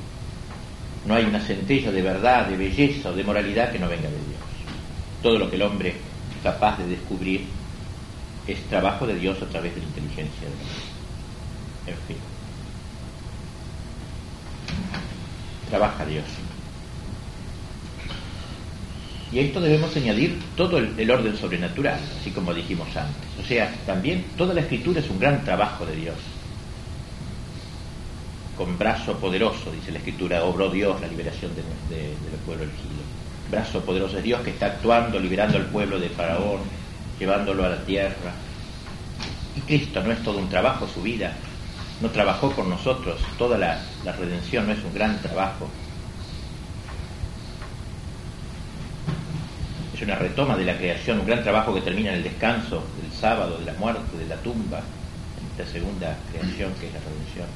No hay una centella de verdad, de belleza o de moralidad que no venga de Dios. Todo lo que el hombre es capaz de descubrir es trabajo de Dios a través de la inteligencia de Dios. En fin. Trabaja Dios. Y a esto debemos añadir todo el, orden sobrenatural, así como dijimos antes. O sea, también toda la escritura es un gran trabajo de Dios. Con brazo poderoso, dice la escritura, obró Dios la liberación del pueblo elegido. Brazo poderoso de Dios que está actuando, liberando al pueblo de Faraón, llevándolo a la tierra. Y Cristo no es todo un trabajo, su vida. No trabajó con nosotros, toda la redención no es un gran trabajo, una retoma de la creación, un gran trabajo que termina en el descanso del sábado, de la muerte, de la tumba, en esta segunda creación que es la redención.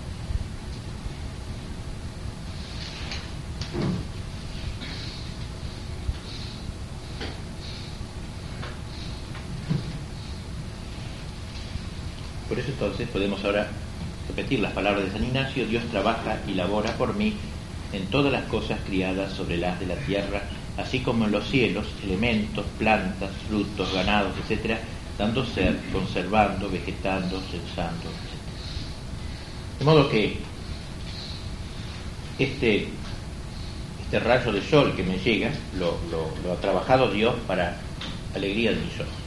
Entonces podemos ahora repetir las palabras de San Ignacio, Dios trabaja y labora por mí en todas las cosas criadas sobre las de la tierra así como en los cielos, elementos, plantas, frutos, ganados, etc., dando ser, conservando, vegetando, censando, etc. De modo que este, este rayo de sol que me llega lo, lo ha trabajado Dios para alegría de mis ojos.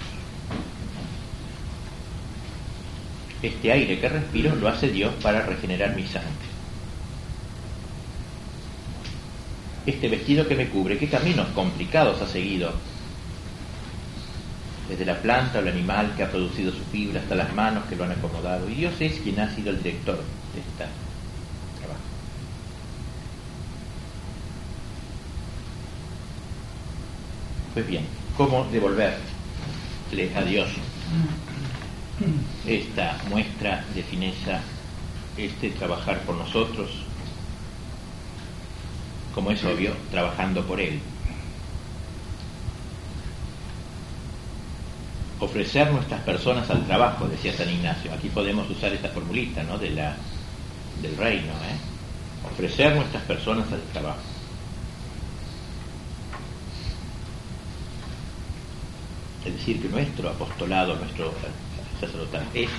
Este aire que respiro lo hace Dios para regenerar mi sangre. este vestido que me cubre, qué caminos complicados ha seguido. Desde la planta o el animal que ha producido su fibra hasta las manos que lo han acomodado. Y Dios es quien ha sido el director de este trabajo. Pues bien, ¿cómo devolverle a Dios esta muestra de fineza, este trabajar por nosotros, como es obvio, trabajando por él. ofrecer nuestras personas al trabajo, decía San Ignacio. Aquí podemos usar esta formulita ¿no? de la, del reino, ¿eh? ofrecer nuestras personas al trabajo. Es decir, que nuestro apostolado, nuestro sacerdotal es,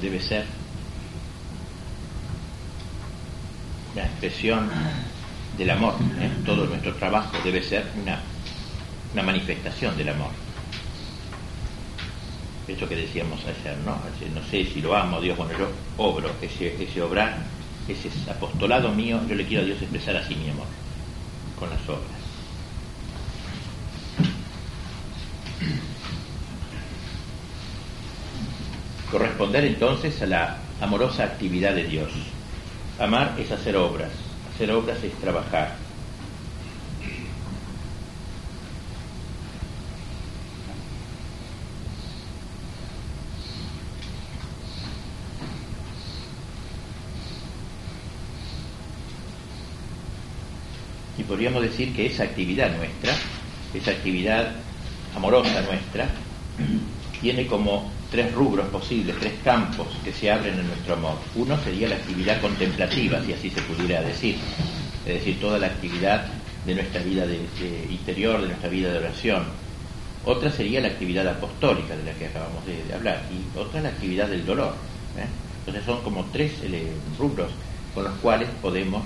debe ser una expresión del amor. ¿eh? Todo nuestro trabajo debe ser una, una manifestación del amor. Eso que decíamos ayer, ¿no? No sé si lo amo, Dios, bueno, yo obro, ese, ese obrar, ese apostolado mío, yo le quiero a Dios expresar así mi amor, con las obras. Corresponder entonces a la amorosa actividad de Dios. Amar es hacer obras, hacer obras es trabajar. Y podríamos decir que esa actividad nuestra, esa actividad amorosa nuestra, tiene como tres rubros posibles, tres campos que se abren en nuestro amor. Uno sería la actividad contemplativa, si así se pudiera decir, es decir, toda la actividad de nuestra vida de, interior, de nuestra vida de oración. Otra sería la actividad apostólica de la que acabamos de, hablar y otra la actividad del dolor. ¿eh? Entonces son como tres eh, rubros con los cuales podemos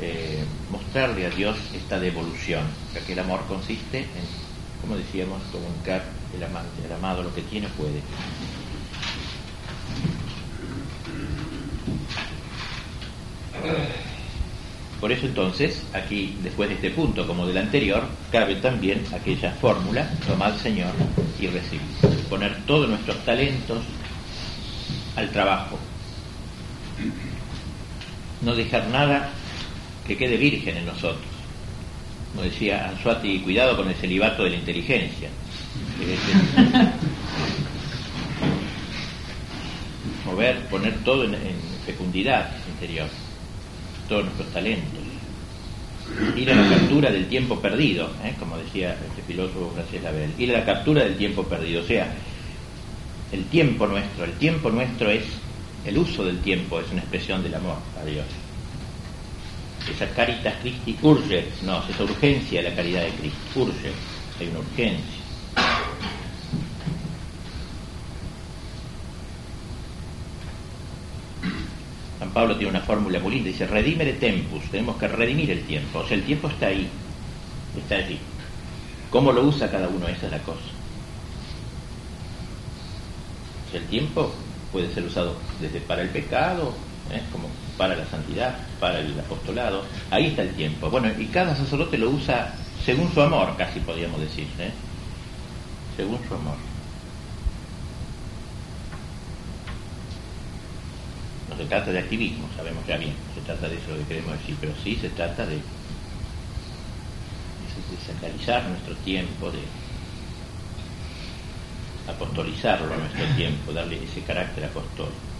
eh, mostrarle a Dios esta devolución, ya que el amor consiste en como decíamos, comunicar el amante, el amado, lo que tiene puede. Por eso entonces, aquí, después de este punto, como del anterior, cabe también aquella fórmula, tomar Señor y recibir. Poner todos nuestros talentos al trabajo. No dejar nada que quede virgen en nosotros como decía Anzuati, cuidado con el celibato de la inteligencia. Mover, poner todo en, fecundidad interior, todos nuestros talentos. Ir a la captura del tiempo perdido, ¿eh? como decía este filósofo francés Label, ir a la captura del tiempo perdido. O sea, el tiempo nuestro, el tiempo nuestro es, el uso del tiempo es una expresión del amor a Dios esa caritas Christi urge, no, esa urgencia la caridad de Cristo, urge, hay una urgencia. San Pablo tiene una fórmula muy linda, dice redimere tempus, tenemos que redimir el tiempo, o sea, el tiempo está ahí, está allí. ¿Cómo lo usa cada uno? Esa es la cosa. O sea, el tiempo puede ser usado desde para el pecado, ¿eh? como para la santidad, para el apostolado. Ahí está el tiempo. Bueno, y cada sacerdote lo usa según su amor, casi podríamos decir, ¿eh? según su amor. No se trata de activismo, sabemos ya bien, se trata de eso que queremos decir, pero sí se trata de, de nuestro tiempo, de apostolizarlo a nuestro tiempo, darle ese carácter apostólico.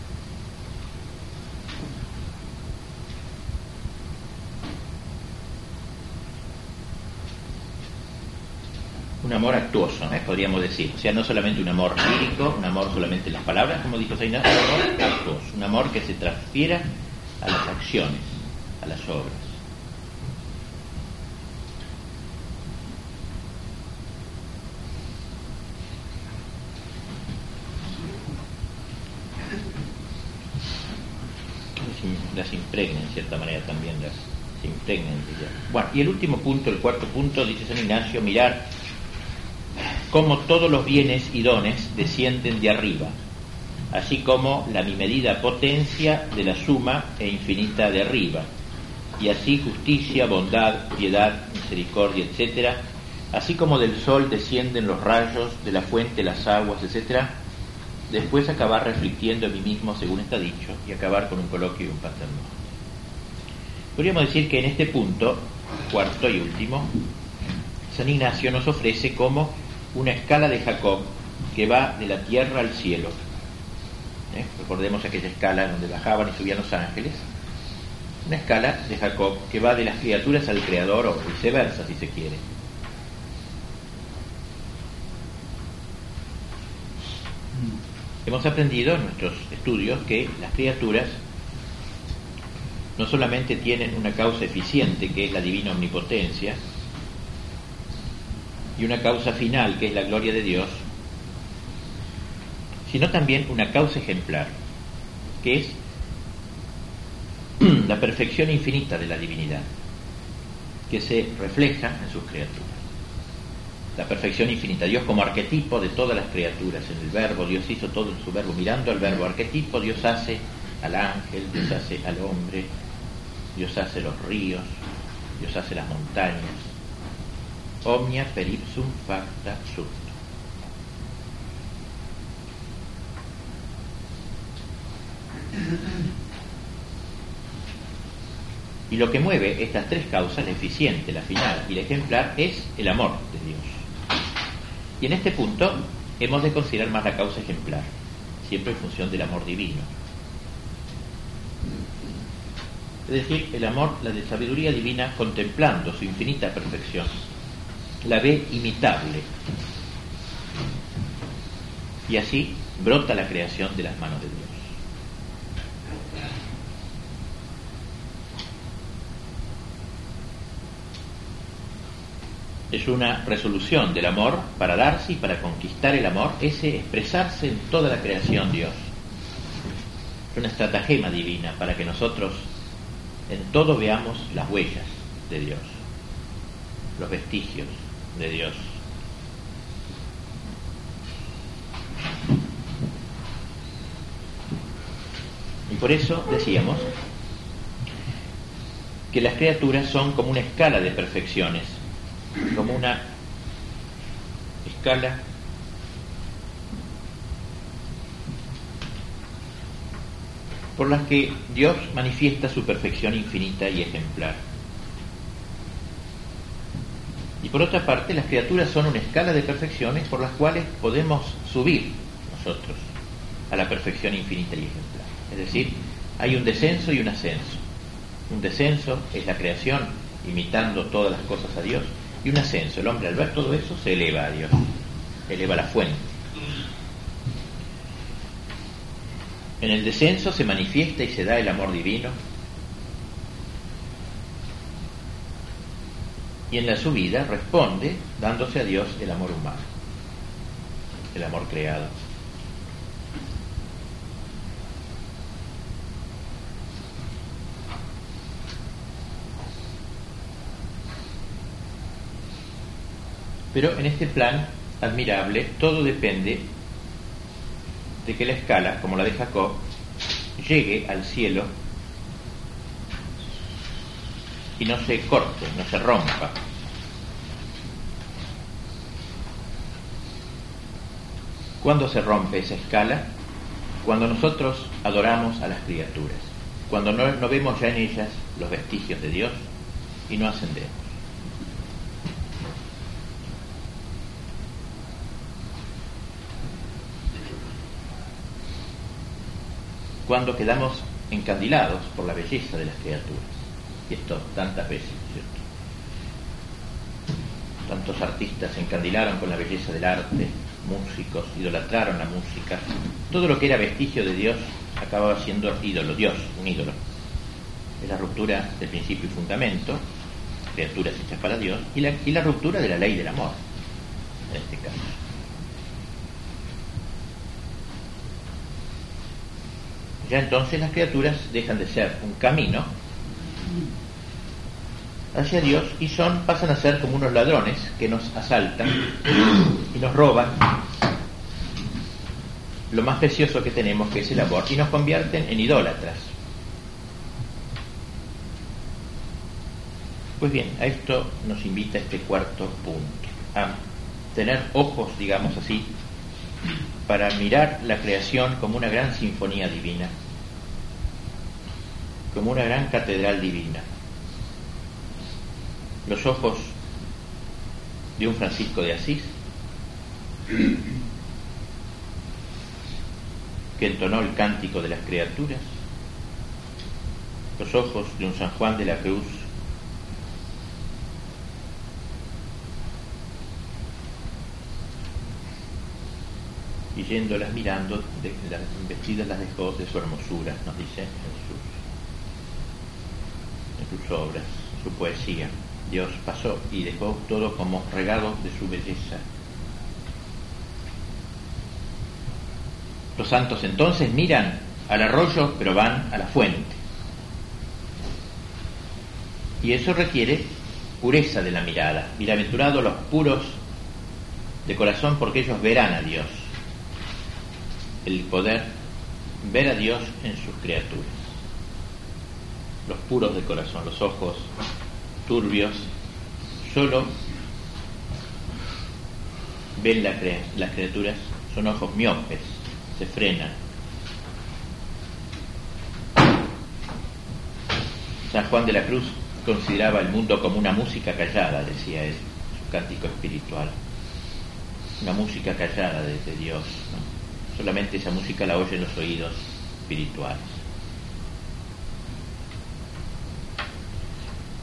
Amor actuoso, ¿eh? podríamos decir. O sea, no solamente un amor lírico, un amor solamente en las palabras, como dijo Sainz, un amor actuoso, un amor que se transfiera a las acciones, a las obras. Las impregna en cierta manera también, las se impregnan. Bueno, y el último punto, el cuarto punto, dice San Ignacio, mirar como todos los bienes y dones descienden de arriba, así como la mi medida potencia de la suma e infinita de arriba, y así justicia, bondad, piedad, misericordia, etc., así como del sol descienden los rayos, de la fuente las aguas, etc., después acabar reflexionando a mí mismo según está dicho y acabar con un coloquio y un paterno. Podríamos decir que en este punto, cuarto y último, San Ignacio nos ofrece como una escala de Jacob que va de la tierra al cielo. ¿Eh? Recordemos aquella escala donde bajaban y subían los ángeles. Una escala de Jacob que va de las criaturas al Creador o viceversa, si se quiere. Hemos aprendido en nuestros estudios que las criaturas no solamente tienen una causa eficiente, que es la divina omnipotencia, y una causa final, que es la gloria de Dios, sino también una causa ejemplar, que es la perfección infinita de la divinidad, que se refleja en sus criaturas. La perfección infinita, Dios como arquetipo de todas las criaturas, en el verbo, Dios hizo todo en su verbo, mirando al verbo arquetipo, Dios hace al ángel, Dios hace al hombre, Dios hace los ríos, Dios hace las montañas. Omnia per ipsum facta sunt. Y lo que mueve estas tres causas, la eficiente, la final y la ejemplar, es el amor de Dios. Y en este punto hemos de considerar más la causa ejemplar, siempre en función del amor divino. Es decir, el amor, la sabiduría divina, contemplando su infinita perfección, la ve imitable. Y así brota la creación de las manos de Dios. es una resolución del amor para darse y para conquistar el amor, ese expresarse en toda la creación Dios. Es una estratagema divina para que nosotros en todo veamos las huellas de Dios, los vestigios de Dios. Y por eso decíamos que las criaturas son como una escala de perfecciones, como una escala por las que Dios manifiesta su perfección infinita y ejemplar. Y por otra parte, las criaturas son una escala de perfecciones por las cuales podemos subir nosotros a la perfección infinita y ejemplar. Es decir, hay un descenso y un ascenso. Un descenso es la creación imitando todas las cosas a Dios y un ascenso. El hombre al ver todo eso se eleva a Dios, eleva la fuente. En el descenso se manifiesta y se da el amor divino. Y en la subida responde dándose a Dios el amor humano, el amor creado. Pero en este plan admirable todo depende de que la escala, como la de Jacob, llegue al cielo y no se corte, no se rompa. ¿Cuándo se rompe esa escala? Cuando nosotros adoramos a las criaturas, cuando no, vemos ya en ellas los vestigios de Dios y no ascendemos. cuando quedamos encandilados por la belleza de las criaturas. Esto tantas veces, ¿cierto? Tantos artistas se encandilaron con la belleza del arte, músicos idolatraron la música. Todo lo que era vestigio de Dios acababa siendo ídolo, Dios, un ídolo. Es la ruptura del principio y fundamento, criaturas hechas para Dios, y la, y la ruptura de la ley del amor, en este caso. Ya entonces las criaturas dejan de ser un camino hacia Dios y son, pasan a ser como unos ladrones que nos asaltan y nos roban lo más precioso que tenemos, que es el amor, y nos convierten en idólatras. Pues bien, a esto nos invita este cuarto punto, a tener ojos, digamos así, para mirar la creación como una gran sinfonía divina, como una gran catedral divina. Los ojos de un Francisco de Asís, que entonó el cántico de las criaturas, los ojos de un San Juan de la Cruz, y yéndolas mirando, de, las vestidas las dejó de su hermosura, nos dice en sus, en sus obras, su poesía. Dios pasó y dejó todo como regalo de su belleza. Los santos entonces miran al arroyo, pero van a la fuente. Y eso requiere pureza de la mirada. Bienaventurados los puros de corazón porque ellos verán a Dios. El poder ver a Dios en sus criaturas. Los puros de corazón, los ojos turbios, solo ven las criaturas, son ojos miopes, se frenan. San Juan de la Cruz consideraba el mundo como una música callada, decía él, su cántico espiritual. Una música callada desde Dios. Solamente esa música la oyen los oídos espirituales.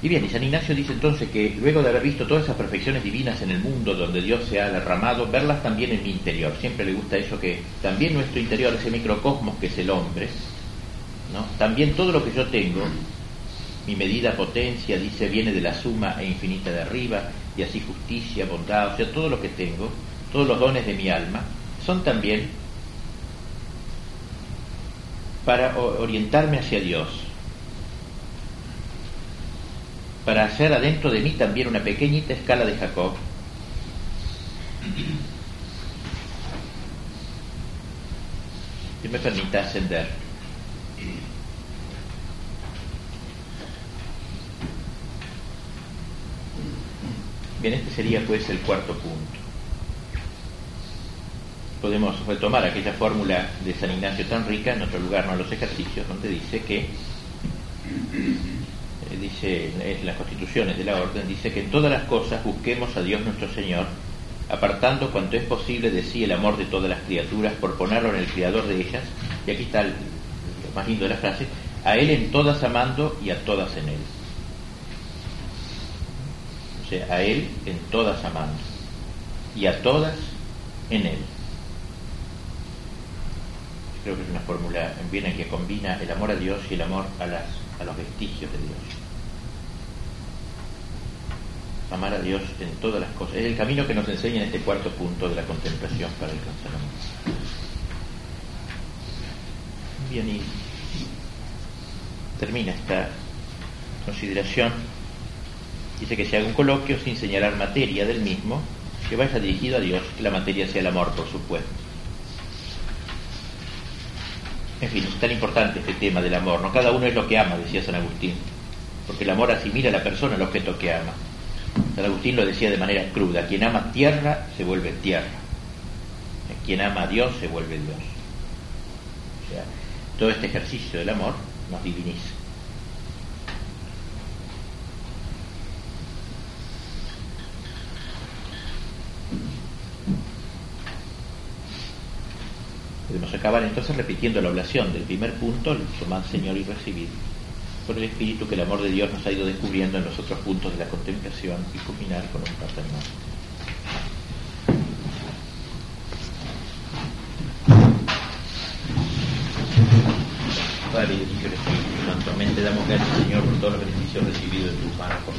Y bien, y San Ignacio dice entonces que luego de haber visto todas esas perfecciones divinas en el mundo donde Dios se ha derramado, verlas también en mi interior. Siempre le gusta eso que también nuestro interior, ese microcosmos que es el hombre, ¿no? también todo lo que yo tengo, mi medida potencia, dice, viene de la suma e infinita de arriba, y así justicia, bondad, o sea, todo lo que tengo, todos los dones de mi alma, son también para orientarme hacia Dios, para hacer adentro de mí también una pequeñita escala de Jacob. que me permita ascender. Bien, este sería pues el cuarto punto. Podemos retomar aquella fórmula de San Ignacio tan rica en otro lugar, no los ejercicios, donde dice que dice las constituciones de la orden, dice que en todas las cosas busquemos a Dios nuestro Señor, apartando cuanto es posible de sí el amor de todas las criaturas por ponerlo en el Creador de ellas, y aquí está lo más lindo de la frase, a Él en todas amando y a todas en Él. O sea, a Él en todas amando y a todas en Él. Creo que es una fórmula bien en que combina el amor a Dios y el amor a, las, a los vestigios de Dios amar a Dios en todas las cosas. Es el camino que nos enseña en este cuarto punto de la contemplación para alcanzar amor. Bien, y termina esta consideración. Dice que se haga un coloquio sin señalar materia del mismo, que vaya dirigido a Dios, que la materia sea el amor, por supuesto. En fin, es tan importante este tema del amor, ¿no? Cada uno es lo que ama, decía San Agustín, porque el amor asimila a la persona el objeto que ama. San Agustín lo decía de manera cruda, quien ama tierra se vuelve tierra, quien ama a Dios se vuelve Dios. O sea, todo este ejercicio del amor nos diviniza. Podemos acabar entonces repitiendo la oración del primer punto, tomar Señor y recibir por el Espíritu que el amor de Dios nos ha ido descubriendo en los otros puntos de la contemplación y culminar con un paternal. Padre, Dios y Espíritu Santo, damos gracias, Señor, por todos los beneficios recibidos de tus manos por